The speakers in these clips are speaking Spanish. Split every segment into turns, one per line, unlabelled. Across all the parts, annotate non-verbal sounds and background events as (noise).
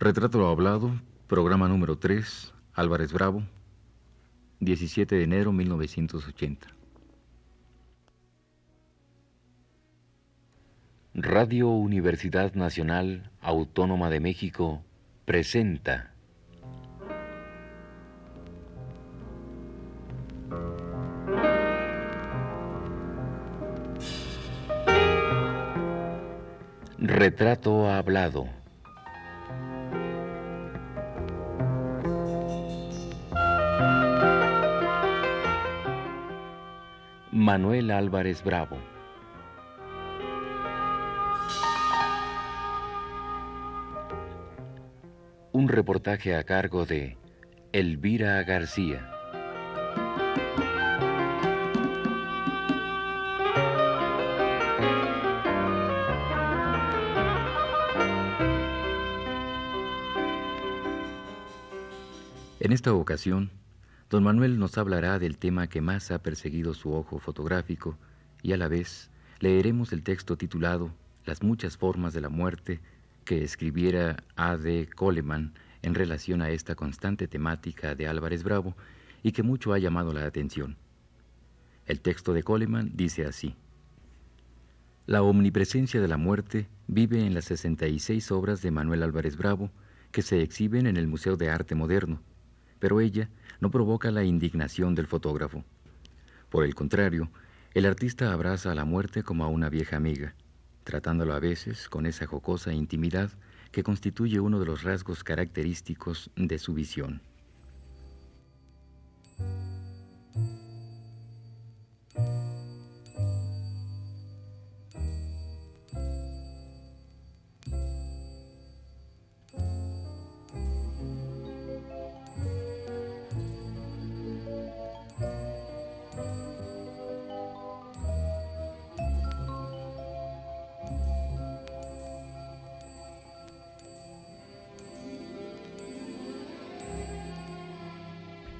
Retrato hablado, programa número 3, Álvarez Bravo, 17 de enero 1980. Radio Universidad Nacional Autónoma de México presenta Retrato hablado. Manuel Álvarez Bravo. Un reportaje a cargo de Elvira García. En esta ocasión, don Manuel nos hablará del tema que más ha perseguido su ojo fotográfico y a la vez leeremos el texto titulado Las muchas formas de la muerte que escribiera A. D. Coleman en relación a esta constante temática de Álvarez Bravo y que mucho ha llamado la atención. El texto de Coleman dice así. La omnipresencia de la muerte vive en las 66 obras de Manuel Álvarez Bravo que se exhiben en el Museo de Arte Moderno pero ella no provoca la indignación del fotógrafo. Por el contrario, el artista abraza a la muerte como a una vieja amiga, tratándolo a veces con esa jocosa intimidad que constituye uno de los rasgos característicos de su visión.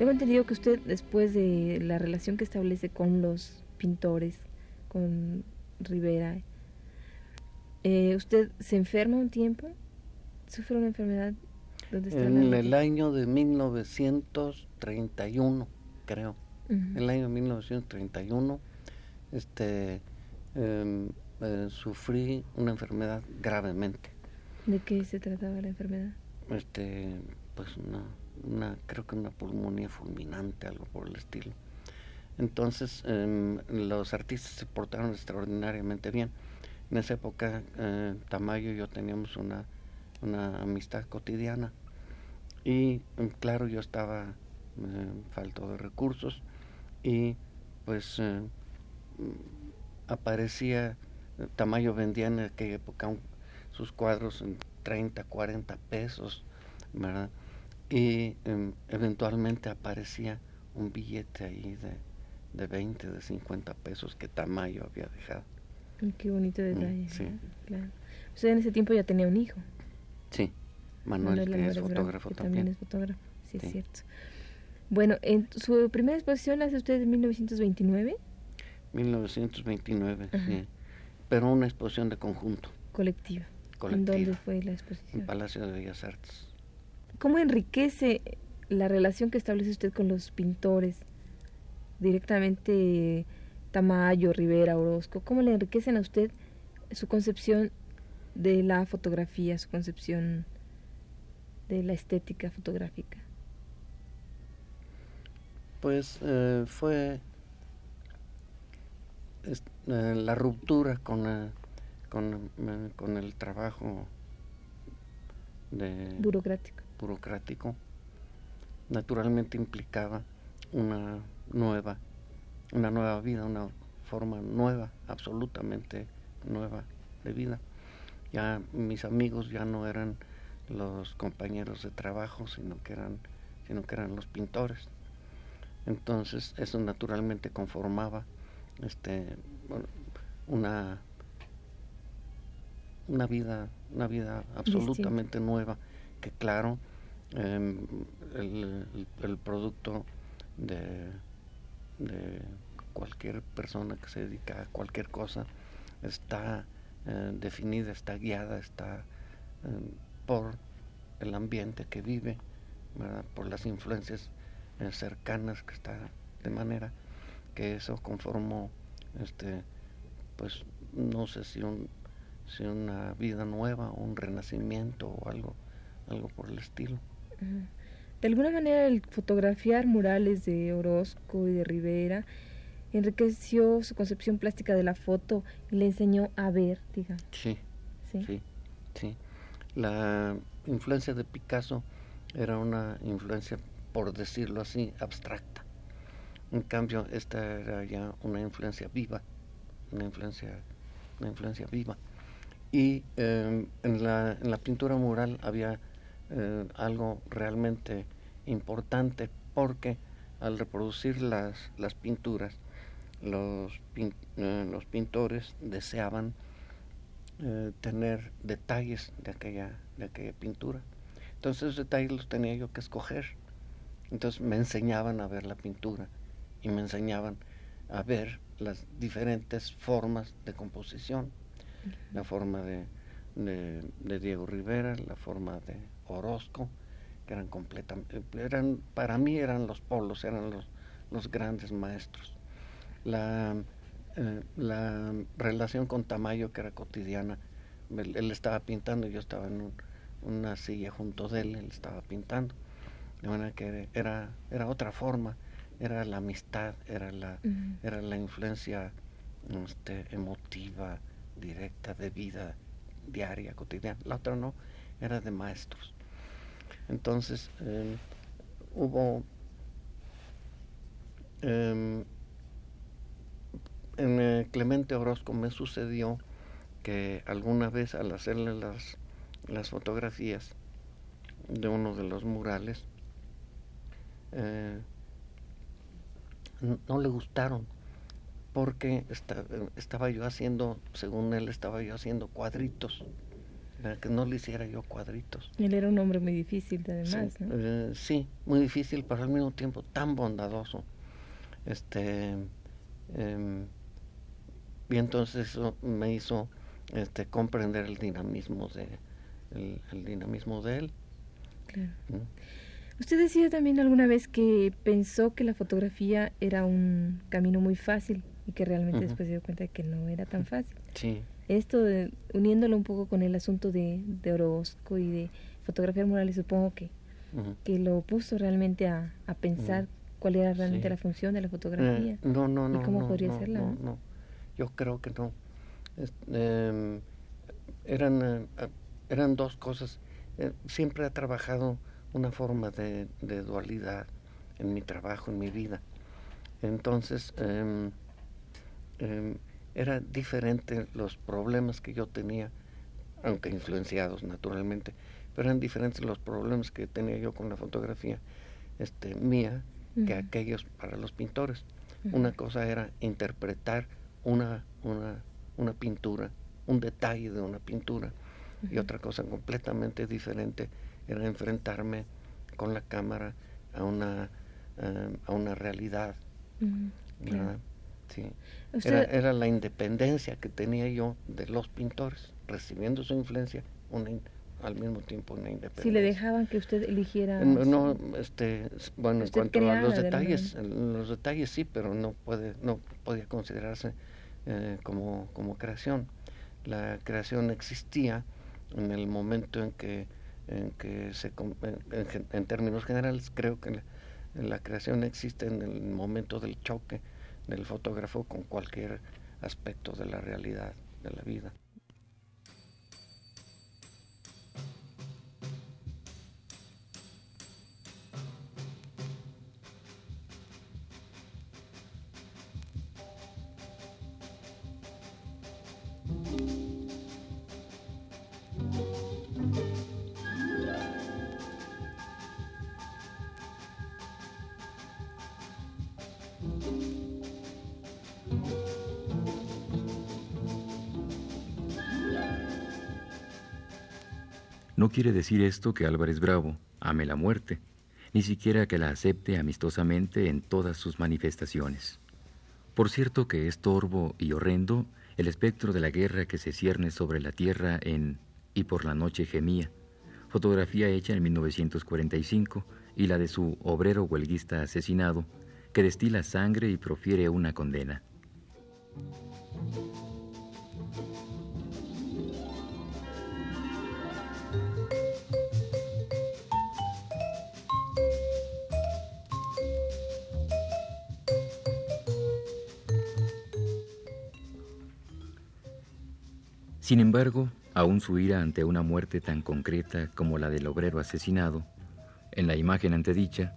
Tengo entendido que usted, después de la relación que establece con los pintores, con Rivera, eh, ¿usted se enferma un tiempo? ¿Sufre una enfermedad?
en el año de 1931, creo. En el año de 1931, este, em, eh, sufrí una enfermedad gravemente.
¿De qué se trataba la enfermedad?
Este, pues no una, creo que una pulmonía fulminante, algo por el estilo. Entonces, em, los artistas se portaron extraordinariamente bien. En esa época, eh, Tamayo y yo teníamos una, una amistad cotidiana. Y em, claro, yo estaba eh, falto de recursos y pues aparecía, Tamayo vendía en aquella época sus cuadros en 30, 40 pesos, ¿verdad? Y em, eventualmente aparecía un billete ahí de, de 20, de 50 pesos que Tamayo había dejado.
Qué bonito mm, detalle. sí. Claro. Usted en ese tiempo ya tenía un hijo.
Sí, Manuel, que es fotógrafo también.
es fotógrafo, sí, es cierto. Bueno, en su primera exposición la hace usted en 1929.
1929, sí. Pero una exposición de conjunto.
Colectiva. Colectiva. ¿En dónde fue la exposición?
En Palacio de Bellas Artes.
¿Cómo enriquece la relación que establece usted con los pintores? Directamente Tamayo, Rivera, Orozco. ¿Cómo le enriquecen a usted su concepción de la fotografía, su concepción de la estética fotográfica?
Pues eh, fue eh, la ruptura con, eh, con, con, el trabajo de
burocrático
burocrático, naturalmente implicaba una nueva, una nueva vida, una forma nueva, absolutamente nueva de vida. Ya mis amigos ya no eran los compañeros de trabajo, sino que eran, sino que eran los pintores. Entonces eso naturalmente conformaba este una una vida, una vida absolutamente nueva que claro, em, el, producto de, cualquier persona que se dedica a cualquier cosa está eh, definida, está guiada, está em, por el ambiente que vive, por las influencias eh, cercanas que está, de manera que eso conformó, este, pues no sé si, un, si una vida nueva, un renacimiento o algo, algo por el estilo.
De alguna manera el fotografiar murales de Orozco y de Rivera enriqueció su concepción plástica de la foto y le enseñó a ver, diga.
Sí, sí, sí. La influencia de Picasso era una influencia, por decirlo así, abstracta. En cambio, esta era ya una influencia viva, una influencia, una influencia viva. Y em, en, la, en, la, pintura mural había eh, algo realmente importante porque al reproducir las, las pinturas, los, eh, los pintores deseaban eh, tener detalles de aquella, de aquella pintura. Entonces esos detalles los tenía yo que escoger. Entonces me enseñaban a ver la pintura y me enseñaban a ver las diferentes formas de composición. La forma de, de Diego Rivera, la forma de Orozco, que eran completamente, eran, para mí eran los polos, eran los, los grandes maestros. La, eh, la relación con Tamayo, que era cotidiana, él, estaba pintando yo estaba en una silla junto de él, él estaba pintando. De manera que era, era otra forma, era la amistad, era la, era la influencia este, emotiva, directa, de vida diaria, cotidiana. La otra no, era de maestros. Entonces, em, hubo em, en eh, Clemente Orozco me sucedió que alguna vez al hacerle las, las fotografías de uno de los murales, eh, no le gustaron porque estaba yo haciendo, según él, estaba yo haciendo cuadritos que no le hiciera yo cuadritos.
Él era un hombre muy difícil, además.
Sí, eh, sí muy difícil, pero al mismo tiempo tan bondadoso. Este, em, y entonces eso me hizo este, comprender el dinamismo de el, dinamismo de él.
Claro. ¿Mm? Usted decía también alguna vez que pensó que la fotografía era un camino muy fácil y que realmente después se dio cuenta de que no era tan fácil.
Sí
esto de, uniéndolo un poco con el asunto de, de Orozco y de fotografiar murales, supongo que, que lo puso realmente a, a pensar cuál era realmente la función de la fotografía.
Eh, no, no, no.
¿Y cómo
no,
podría
no,
serla?
No, no, yo creo que no. Em, eran, eh, eran dos cosas. Eh, siempre he trabajado una forma de, de, dualidad en mi trabajo, en mi vida. Entonces, eh, era diferente los problemas que yo tenía, aunque influenciados naturalmente, pero eran diferentes los problemas que tenía yo con la fotografía este, mía que aquellos para los pintores. Una cosa era interpretar una, una, una pintura, un detalle de una pintura, y otra cosa completamente diferente era enfrentarme con la cámara a una, eh, a una realidad. Sí. Era, la independencia que tenía yo de los pintores, recibiendo su influencia, una, al mismo tiempo una independencia.
Si le dejaban que usted eligiera.
No, este, bueno, en cuanto a los detalles, los detalles sí, pero no puede, no podía considerarse eh, como, como creación. La creación existía en el momento en que, en que se, en, términos generales, creo que la creación existe en el momento del choque del fotógrafo con cualquier aspecto de la realidad de la vida.
Quiere decir esto que Álvarez Bravo ame la muerte, ni siquiera que la acepte amistosamente en todas sus manifestaciones. Por cierto que es torvo y horrendo el espectro de la guerra que se cierne sobre la tierra en Y por la noche gemía, fotografía hecha en 1945, y la de su obrero huelguista asesinado, que destila sangre y profiere una condena. Sin embargo, aún su ira ante una muerte tan concreta como la del obrero asesinado, en la imagen antedicha,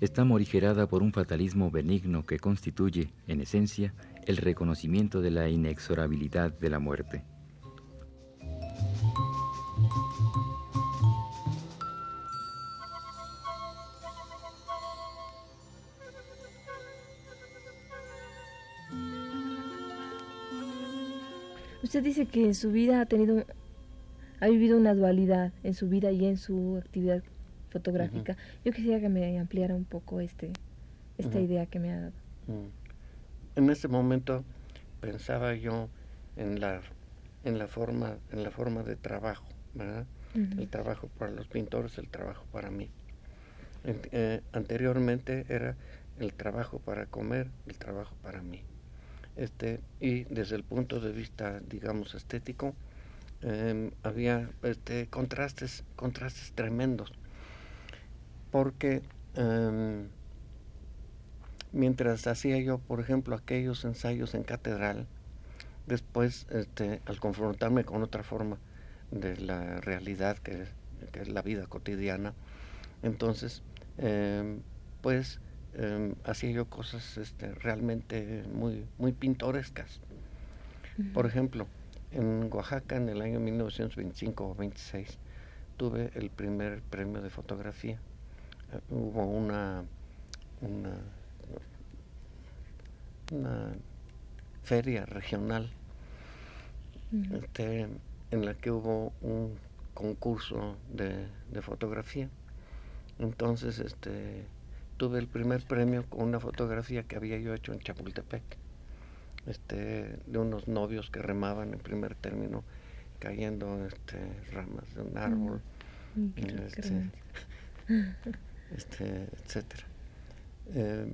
está morigerada por un fatalismo benigno que constituye, en esencia, el reconocimiento de la inexorabilidad de la muerte.
Usted dice que en su vida ha tenido, ha vivido una dualidad en su vida y en su actividad fotográfica. Yo quisiera que me ampliara un poco este, esta idea que me ha dado.
En ese momento pensaba yo en la, en la forma, en la forma de trabajo, ¿verdad? El trabajo para los pintores, el trabajo para mí. Eh, anteriormente era el trabajo para comer, el trabajo para mí. Este, y desde el punto de vista, digamos, estético, em, había este, contrastes, contrastes tremendos. Porque em, mientras hacía yo, por ejemplo, aquellos ensayos en catedral, después, este, al confrontarme con otra forma de la realidad que, es la vida cotidiana, entonces, em, pues, em, hacía yo cosas este, realmente muy, muy pintorescas. Por ejemplo, en Oaxaca en el año 1925 o 26 tuve el primer premio de fotografía hubo una, una, feria regional este, en la que hubo un concurso de, fotografía. Entonces este, tuve el primer premio con una fotografía que había yo hecho en Chapultepec, este, de unos novios que remaban en primer término cayendo este, ramas de un árbol. Este, (laughs) este, etcétera. Eh,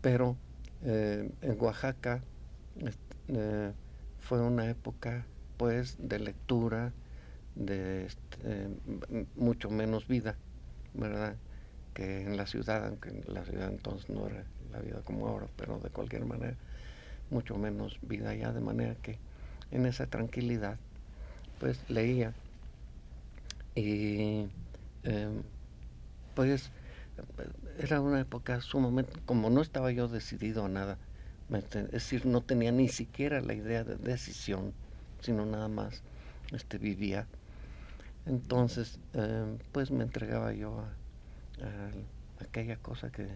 pero eh, en Oaxaca eh, fue una época pues de lectura, de este, mucho menos vida, ¿verdad? Que en la ciudad, aunque en la ciudad entonces no era la vida como ahora, pero de cualquier manera, mucho menos vida ya, de manera que en esa tranquilidad, pues leía y Em, pues era una época sumamente, como no estaba yo decidido a nada, es decir, no tenía ni siquiera la idea de decisión, sino nada más este, vivía. Entonces, em, pues me entregaba yo a, aquella cosa que,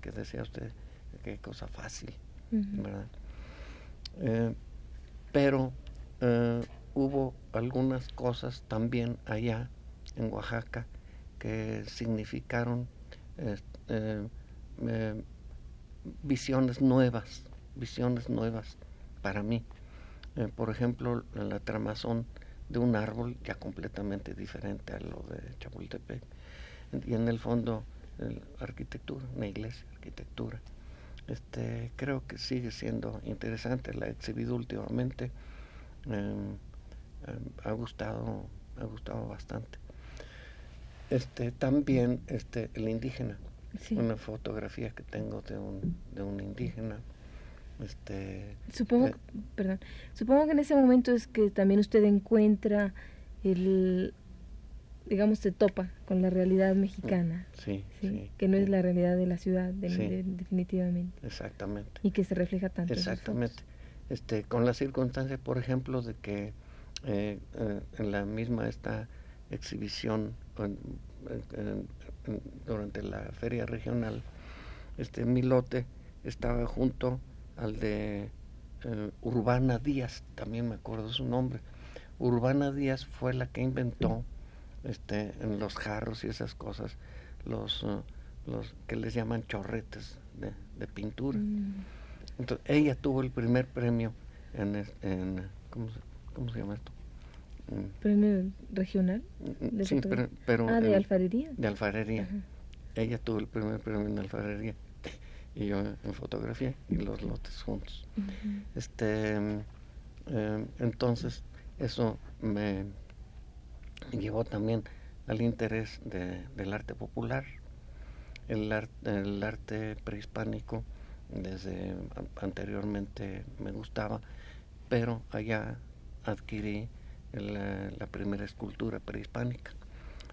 que, decía usted, aquella cosa fácil, ¿verdad? Eh, pero eh, hubo algunas cosas también allá en Oaxaca que significaron eh, eh, visiones nuevas, visiones nuevas para mí. Por ejemplo, la tramazón de un árbol ya completamente diferente a lo de Chapultepec. Y en el fondo, arquitectura, una iglesia, arquitectura. Este, creo que sigue siendo interesante, la he exhibido últimamente, ha gustado, ha gustado bastante. Este también este el indígena. Una fotografía que tengo de un, de un indígena. Este
supongo eh, perdón. Supongo que en ese momento es que también usted encuentra el digamos se topa con la realidad mexicana
sí, sí,
que no es la realidad de la ciudad definitivamente.
Exactamente.
Y que se refleja tanto
exactamente. este con la circunstancia por ejemplo de que eh, eh, en la misma esta exhibición durante la feria regional, este mi lote estaba junto al de eh, Urbana Díaz, también me acuerdo su nombre. Urbana Díaz fue la que inventó este, en los jarros y esas cosas, los, eh, los que les llaman chorretes de, pintura. Mm. Entonces, ella tuvo el primer premio en, en ¿cómo, se llama esto?
¿Premio regional?
De sí, pero,
Ah, de alfarería.
De alfarería. Ella tuvo el primer premio en alfarería (laughs) y yo en fotografía y los lotes juntos. Este, em, entonces, eso me llevó también al interés del arte popular, el, arte prehispánico desde anteriormente me gustaba, pero allá adquirí la, primera escultura prehispánica,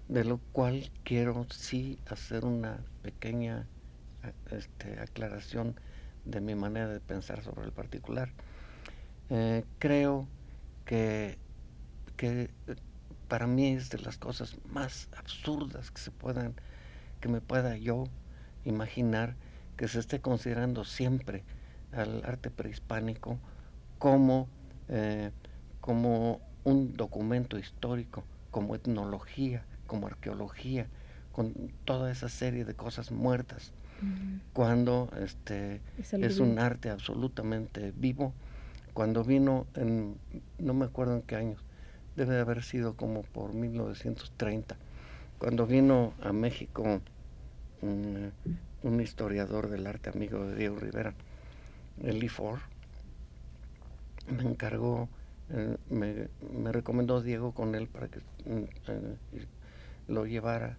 de lo cual quiero sí hacer una pequeña este, aclaración de mi manera de pensar sobre el particular. Eh, creo que, que para mí es de las cosas más absurdas que se puedan, que me pueda yo imaginar que se esté considerando siempre al arte prehispánico como, eh, como un documento histórico, como etnología, como arqueología, con toda esa serie de cosas muertas, cuando este, es, un arte absolutamente vivo. Cuando vino, en, no me acuerdo en qué años, debe de haber sido como por 1930, cuando vino a México un, un historiador del arte amigo de Diego Rivera, el Ford, me encargó eh, me, recomendó Diego con él para que mm, eh, lo llevara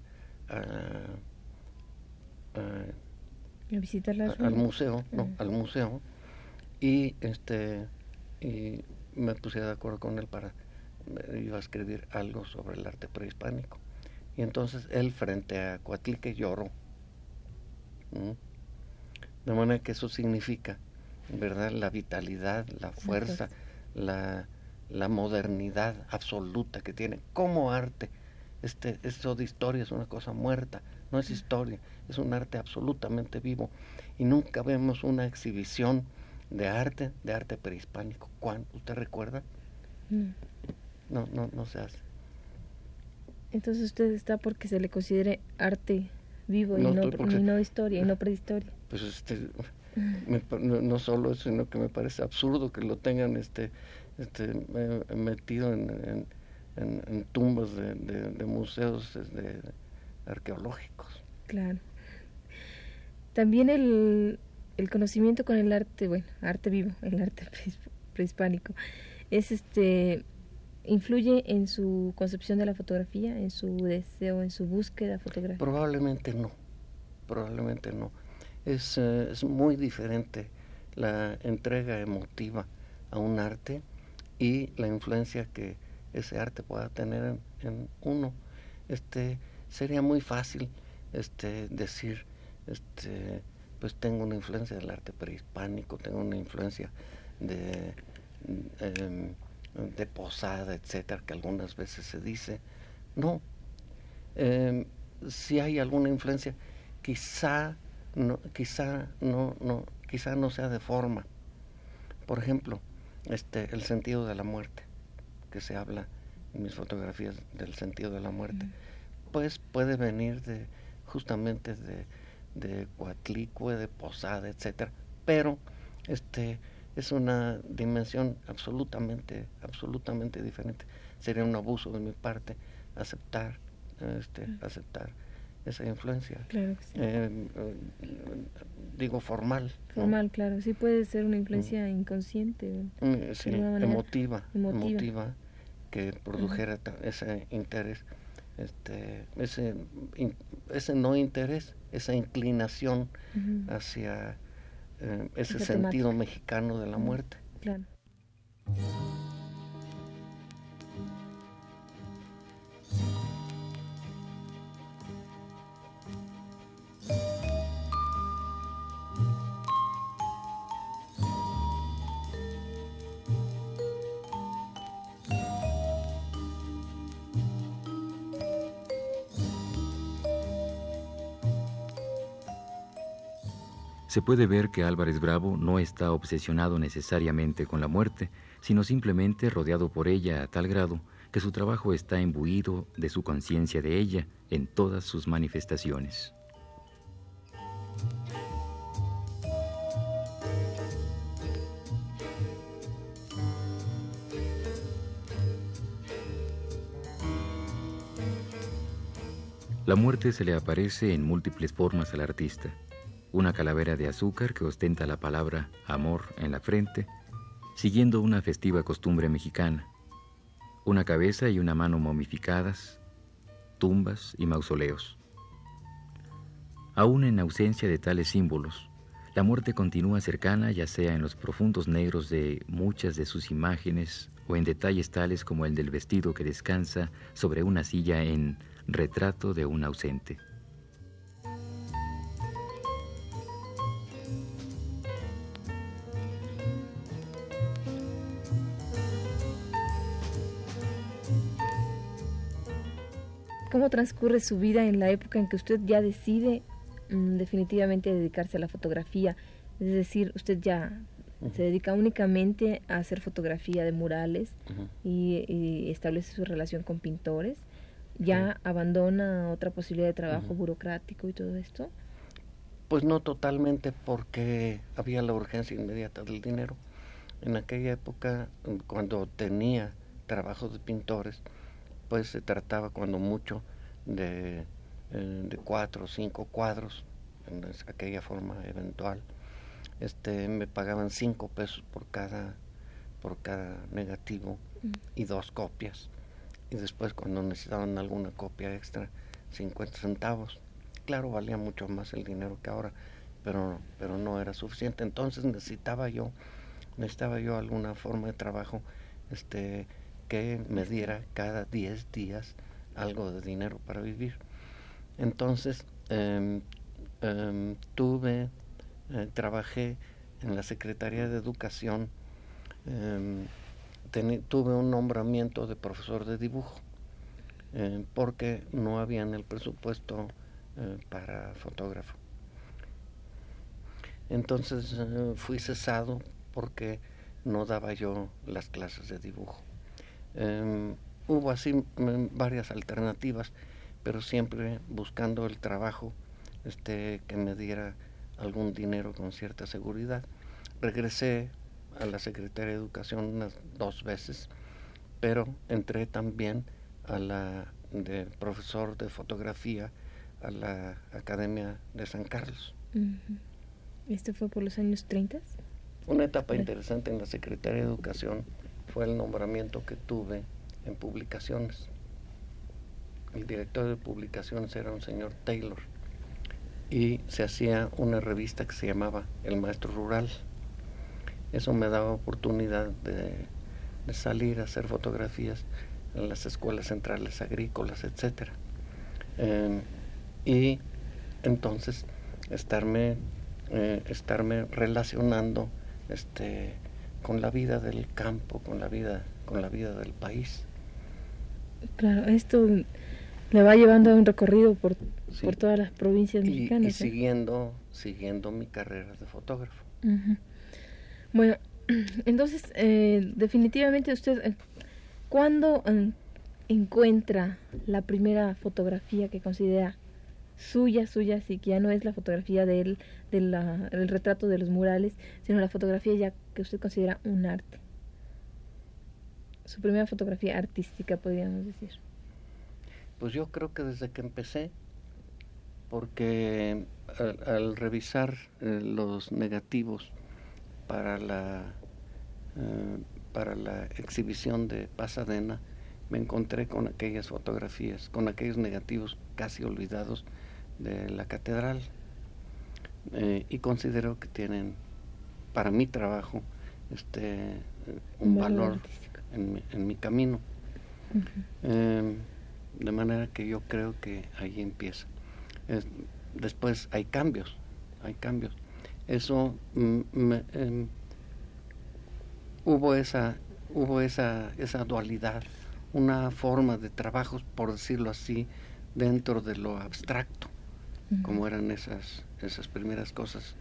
a,
visitar
al museo, no, ah. al museo. Y este y me puse de acuerdo con él para iba a escribir algo sobre el arte prehispánico y entonces él frente a Coatlique lloró de manera que eso significa verdad la vitalidad la fuerza la la modernidad absoluta que tiene como arte. Este, esto de historia es una cosa muerta, no es historia, es un arte absolutamente vivo. Y nunca vemos una exhibición de arte, de arte prehispánico. ¿Cuándo? ¿Usted recuerda? Mm. No, no, no se hace.
Entonces usted está porque se le considere arte vivo y, no, historia y no prehistoria.
Pues este, no, solo eso, sino que me parece absurdo que lo tengan este este, metido en, en, tumbas de, de, museos de, arqueológicos.
Claro. También el, el, conocimiento con el arte, bueno, arte vivo, el arte (laughs) prehispánico, es este influye en su concepción de la fotografía, en su deseo, en su búsqueda fotográfica.
Probablemente no, probablemente no. Es, eh, es muy diferente la entrega emotiva a un arte y la influencia que ese arte pueda tener en, uno. Este, sería muy fácil este, decir, este, pues tengo una influencia del arte prehispánico, tengo una influencia de, em, de posada, etcétera, que algunas veces se dice. No, em, si hay alguna influencia, quizá no, quizá no, no, quizá no sea de forma. Por ejemplo, este, el sentido de la muerte, que se habla en mis fotografías del sentido de la muerte, pues puede venir de justamente de, de Coatlicue, de Posada, etcétera, pero este es una dimensión absolutamente, absolutamente diferente. Sería un abuso de mi parte aceptar, este, aceptar esa influencia.
Claro
eh, digo formal.
Formal, claro. Sí puede ser una influencia mm. inconsciente.
Mm, sí, emotiva, emotiva, que produjera ese interés, este, ese, ese no interés, esa inclinación hacia eh, ese sentido mexicano de la muerte.
Claro.
Se puede ver que Álvarez Bravo no está obsesionado necesariamente con la muerte, sino simplemente rodeado por ella a tal grado que su trabajo está imbuido de su conciencia de ella en todas sus manifestaciones. La muerte se le aparece en múltiples formas al artista. Una calavera de azúcar que ostenta la palabra amor en la frente, siguiendo una festiva costumbre mexicana. Una cabeza y una mano momificadas, tumbas y mausoleos. Aún en ausencia de tales símbolos, la muerte continúa cercana ya sea en los profundos negros de muchas de sus imágenes o en detalles tales como el del vestido que descansa sobre una silla en Retrato de un ausente.
¿Cómo transcurre su vida en la época en que usted ya decide mm, definitivamente dedicarse a la fotografía? Es decir, usted ya se dedica únicamente a hacer fotografía de murales y, establece su relación con pintores ya abandona otra posibilidad de trabajo burocrático y todo esto?
Pues no totalmente porque había la urgencia inmediata del dinero. En aquella época, cuando tenía trabajo de pintores, pues se trataba cuando mucho de, eh, de cuatro o cinco cuadros, en aquella forma eventual. Este, me pagaban cinco pesos por cada, por cada negativo y dos copias y después cuando necesitaban alguna copia extra, 50 centavos. Claro, valía mucho más el dinero que ahora, pero, pero no era suficiente. Entonces necesitaba yo, necesitaba yo alguna forma de trabajo este, que me diera cada 10 días algo de dinero para vivir. Entonces em, em, tuve, eh, trabajé en la Secretaría de Educación em, tuve un nombramiento de profesor de dibujo eh, porque no había en el presupuesto eh, para fotógrafo. Entonces fui cesado porque no daba yo las clases de dibujo. Em, hubo así mm, varias alternativas, pero siempre buscando el trabajo este, que me diera algún dinero con cierta seguridad. Regresé a la Secretaría de Educación unas dos veces, pero entré también a la de profesor de fotografía a la Academia de San Carlos.
¿Esto fue por los años 30?
Una etapa interesante en la Secretaría de Educación fue el nombramiento que tuve en publicaciones. El director de publicaciones era un señor Taylor y se hacía una revista que se llamaba El Maestro Rural eso me daba oportunidad de, salir a hacer fotografías en las escuelas centrales agrícolas, etcétera. Em, y entonces estarme, eh, estarme relacionando este, con la vida del campo, con la vida, con la vida del país.
Claro, esto le va llevando a un recorrido por, por todas las provincias mexicanas. Y,
¿eh? siguiendo, siguiendo mi carrera de fotógrafo.
Bueno, (clears throat) entonces, eh, definitivamente usted, eh, ¿cuándo eh, encuentra la primera fotografía que considera suya, suya, así que ya no es la fotografía de él, del retrato de los murales, sino la fotografía ya que usted considera un arte? Su primera fotografía artística, podríamos decir.
Pues yo creo que desde que empecé, porque al revisar los negativos, para la, eh, para la exhibición de Pasadena, me encontré con aquellas fotografías, con aquellos negativos casi olvidados de la catedral. Eh, y considero que tienen, para mi trabajo, este, un, valor, en mi, camino. Em, de manera que yo creo que ahí empieza. después hay cambios, hay cambios eso mm, em, hubo esa hubo esa esa dualidad una forma de trabajo por decirlo así dentro de lo abstracto como eran esas esas primeras cosas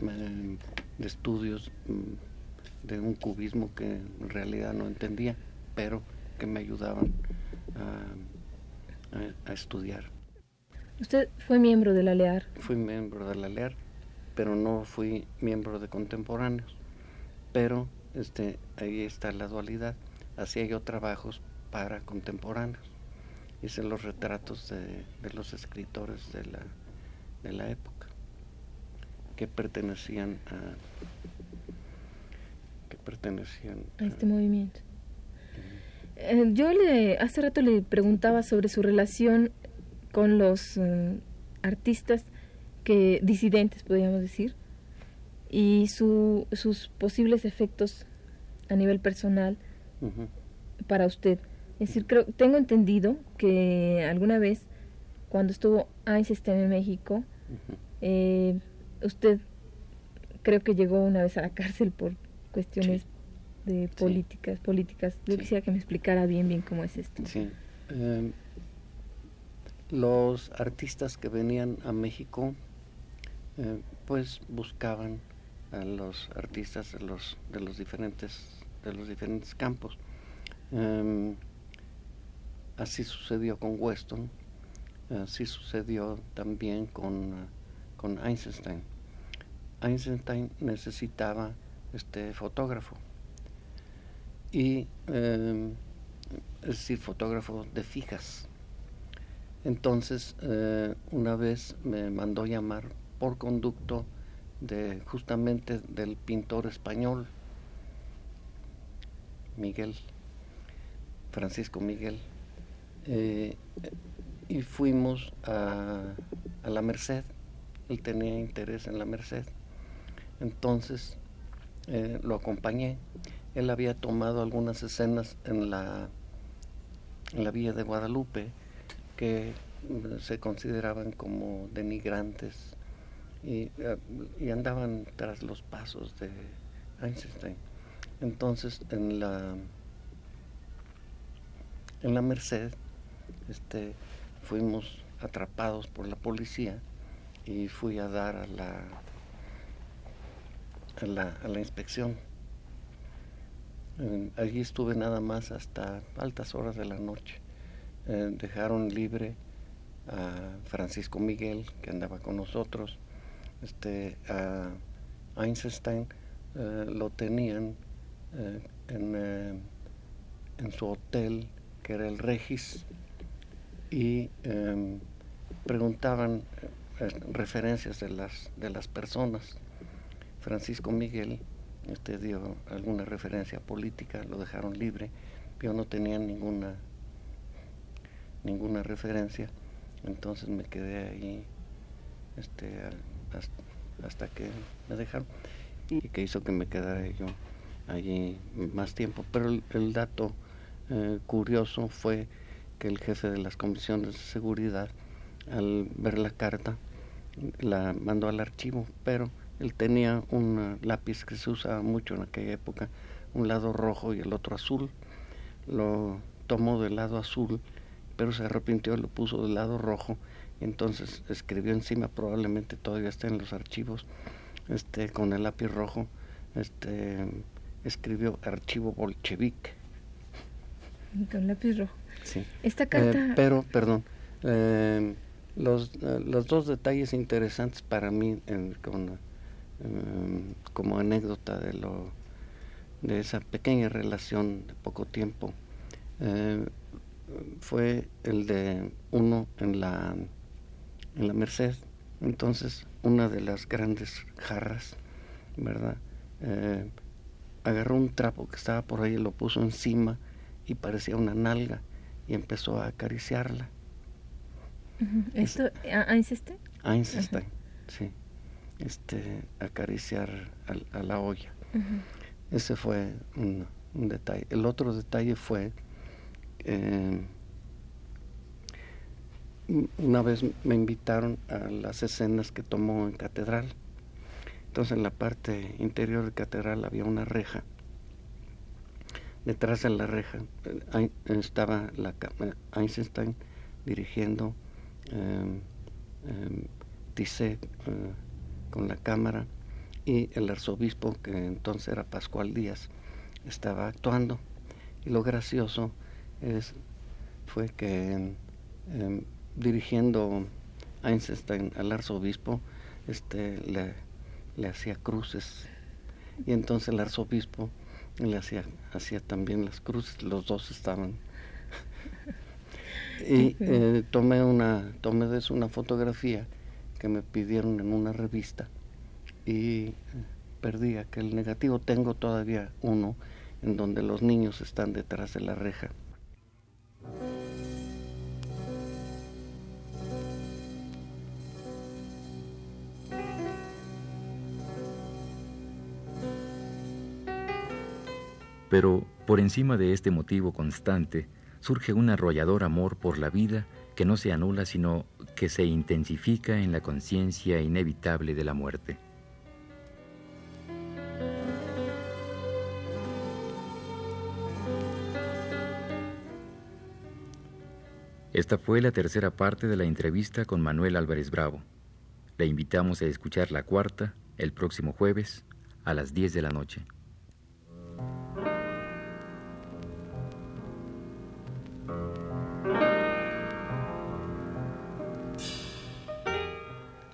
em, de estudios mm, de un cubismo que en realidad no entendía pero que me ayudaban a, a estudiar
usted fue miembro de la LEAR
fui miembro de la LEAR pero no fui miembro de contemporáneos. Pero este, ahí está la dualidad. Hacía yo trabajos para contemporáneos. hice los retratos de, los escritores de la, de la época que pertenecían a que pertenecían
a este movimiento. Eh, yo le hace rato le preguntaba sobre su relación con los eh, artistas que disidentes podríamos decir y su, sus posibles efectos a nivel personal para usted. Es decir, creo, tengo entendido que alguna vez cuando estuvo Einstein en México, eh, usted creo que llegó una vez a la cárcel por cuestiones de políticas, políticas. Yo quisiera que me explicara bien, bien cómo es esto.
Sí. Em, los artistas que venían a México, eh, pues buscaban a los artistas de los de los diferentes de los diferentes campos. Em, así sucedió con Weston, así sucedió también con, con Einstein. Einstein necesitaba este fotógrafo. Y es decir fotógrafo de fijas. Entonces eh, una vez me mandó llamar por conducto de justamente del pintor español Miguel Francisco Miguel eh, y fuimos a, a la Merced. Él tenía interés en la Merced entonces eh, lo acompañé. Él había tomado algunas escenas en la, en la Villa de Guadalupe que mm, se consideraban como denigrantes y, eh, y, andaban tras los pasos de Einstein. Entonces en la en la Merced este, fuimos atrapados por la policía y fui a dar a la a la, a la inspección. allí estuve nada más hasta altas horas de la noche. Eh, dejaron libre a Francisco Miguel, que andaba con nosotros. Este, a Einstein eh, lo tenían eh, en, en, su hotel, que era el Regis, y em, preguntaban referencias de las, de las personas Francisco Miguel este, dio alguna referencia política, lo dejaron libre, yo no tenía ninguna, ninguna referencia, entonces me quedé ahí este, hasta, que me dejaron. Y que hizo que me quedara yo allí más tiempo. Pero el, dato eh, curioso fue que el jefe de las comisiones de seguridad, al ver la carta, la mandó al archivo, pero él tenía un lápiz que se usaba mucho en aquella época, un lado rojo y el otro azul. Lo tomó del lado azul, pero se arrepintió y lo puso del lado rojo. entonces escribió encima, probablemente todavía está en los archivos, este, con el lápiz rojo, este, escribió archivo bolchevique.
Con lápiz rojo.
Sí.
Esta carta.
Eh, pero, perdón, eh, los, eh, los dos detalles interesantes para mí en, con Em, como anécdota de lo de esa pequeña relación de poco tiempo eh, fue el de uno en la en la Merced. Entonces una de las grandes jarras verdad eh, agarró un trapo que estaba por ahí lo puso encima y parecía una nalga y empezó a acariciarla.
¿Esto, Einstein?
Einstein, sí este, acariciar a, la olla. Ese fue un, detalle. El otro detalle fue, eh, una vez me invitaron a las escenas que tomó en catedral. Entonces en la parte interior de catedral había una reja. Detrás de la reja eh, estaba la, Einstein dirigiendo eh, eh, con la cámara y el arzobispo, que entonces era Pascual Díaz, estaba actuando. Y lo gracioso es, fue que dirigiendo Einstein al arzobispo, este, le, le hacía cruces. Y entonces el arzobispo le hacía, hacía también las cruces, los dos estaban. (laughs) y eh, tomé una tomé de eso una fotografía que me pidieron en una revista y perdí aquel negativo. Tengo todavía uno en donde los niños están detrás de la reja.
Pero por encima de este motivo constante surge un arrollador amor por la vida que no se anula sino que se intensifica en la conciencia inevitable de la muerte. Esta fue la tercera parte de la entrevista con Manuel Álvarez Bravo. Le invitamos a escuchar la cuarta el próximo jueves a las 10 de la noche.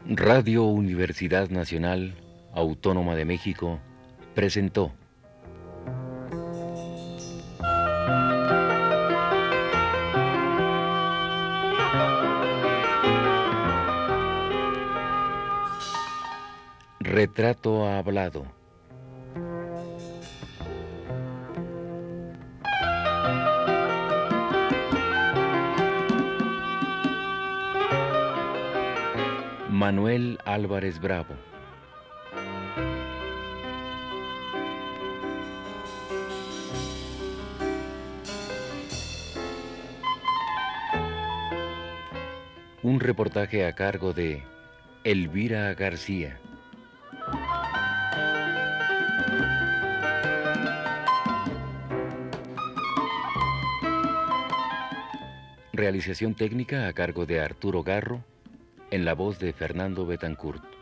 Radio Universidad Nacional Autónoma de México presentó Retrato hablado. Manuel Álvarez Bravo. Un reportaje a cargo de Elvira García. Realización técnica a cargo de Arturo Garro, en la voz de Fernando Betancourt.